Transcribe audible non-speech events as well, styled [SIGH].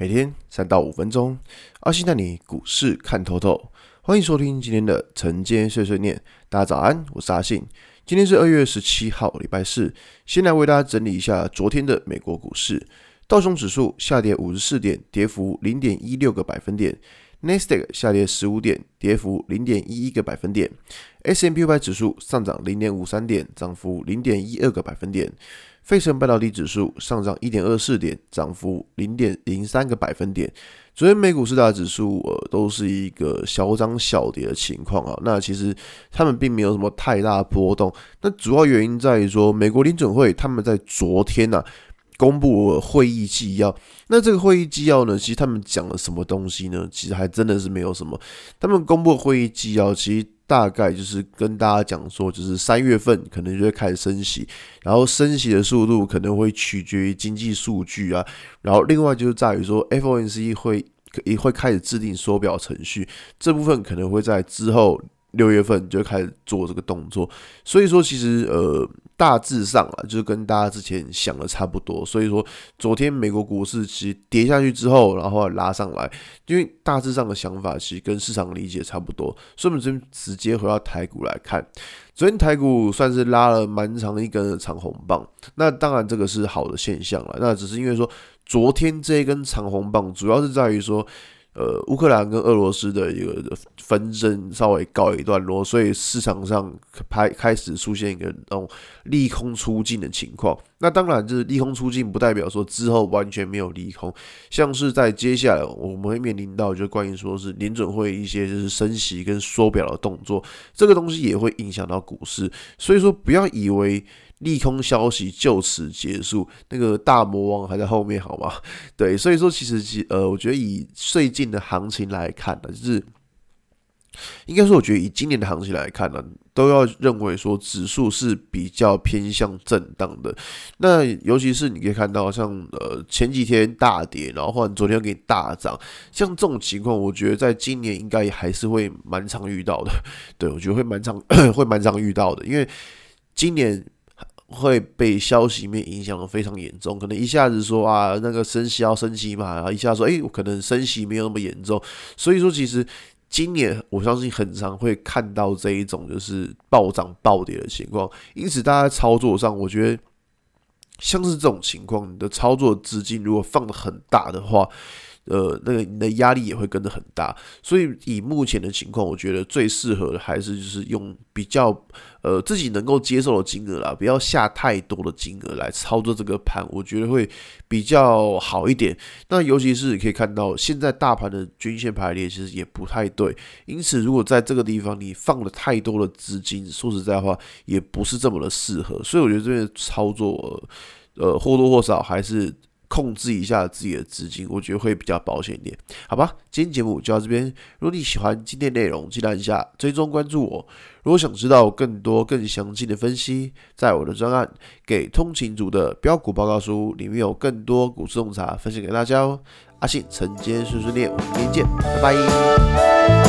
每天三到五分钟，阿信带你股市看透透。欢迎收听今天的晨间碎碎念。大家早安，我是阿信。今天是二月十七号，礼拜四。先来为大家整理一下昨天的美国股市。道琼指数下跌五十四点，跌幅零点一六个百分点。纳斯达克下跌十五点，跌幅零点一一个百分点。S&P 五百指数上涨零点五三点，涨幅零点一二个百分点。费城半导体指数上涨一点二四点，涨幅零点零三个百分点。昨天美股四大指数呃都是一个小涨小跌的情况啊。那其实他们并没有什么太大波动。那主要原因在于说，美国联准会他们在昨天呐、啊。公布会议纪要，那这个会议纪要呢？其实他们讲了什么东西呢？其实还真的是没有什么。他们公布的会议纪要，其实大概就是跟大家讲说，就是三月份可能就会开始升息，然后升息的速度可能会取决于经济数据啊。然后另外就是在于说，FOMC 会也会开始制定缩表程序，这部分可能会在之后六月份就开始做这个动作。所以说，其实呃。大致上啊，就是跟大家之前想的差不多，所以说昨天美国股市其实跌下去之后，然后拉上来，因为大致上的想法其实跟市场理解差不多，所以我们这边直接回到台股来看，昨天台股算是拉了蛮长一根的长红棒，那当然这个是好的现象了，那只是因为说昨天这一根长红棒主要是在于说。呃，乌克兰跟俄罗斯的一个纷争稍微告一段落，所以市场上开开始出现一个那种利空出尽的情况。那当然，就是利空出尽不代表说之后完全没有利空，像是在接下来我们会面临到就关于说是联准会一些就是升息跟缩表的动作，这个东西也会影响到股市。所以说，不要以为。利空消息就此结束，那个大魔王还在后面，好吗？[LAUGHS] 对，所以说其实其呃，我觉得以最近的行情来看呢，就是应该说，我觉得以今年的行情来看呢，都要认为说指数是比较偏向震荡的。那尤其是你可以看到，像呃前几天大跌，然后或者昨天给你大涨，像这种情况，我觉得在今年应该还是会蛮常遇到的。[LAUGHS] 对，我觉得会蛮常 [COUGHS] 会蛮常遇到的，因为今年。会被消息面影响的非常严重，可能一下子说啊，那个升息要升息嘛，然后一下说，诶，可能升息没有那么严重，所以说其实今年我相信很常会看到这一种就是暴涨暴跌的情况，因此大家操作上，我觉得像是这种情况，你的操作资金如果放的很大的话。呃，那个你的压力也会跟着很大，所以以目前的情况，我觉得最适合的还是就是用比较呃自己能够接受的金额啦，不要下太多的金额来操作这个盘，我觉得会比较好一点。那尤其是你可以看到，现在大盘的均线排列其实也不太对，因此如果在这个地方你放了太多的资金，说实在话也不是这么的适合。所以我觉得这边操作，呃，或多或少还是。控制一下自己的资金，我觉得会比较保险一点，好吧？今天节目就到这边。如果你喜欢今天内容，记得按下追踪关注我。如果想知道更多更详尽的分析，在我的专案《给通勤族的标股报告书》里面有更多股市洞察分享给大家哦。阿信晨间碎碎念，我们明天见，拜拜。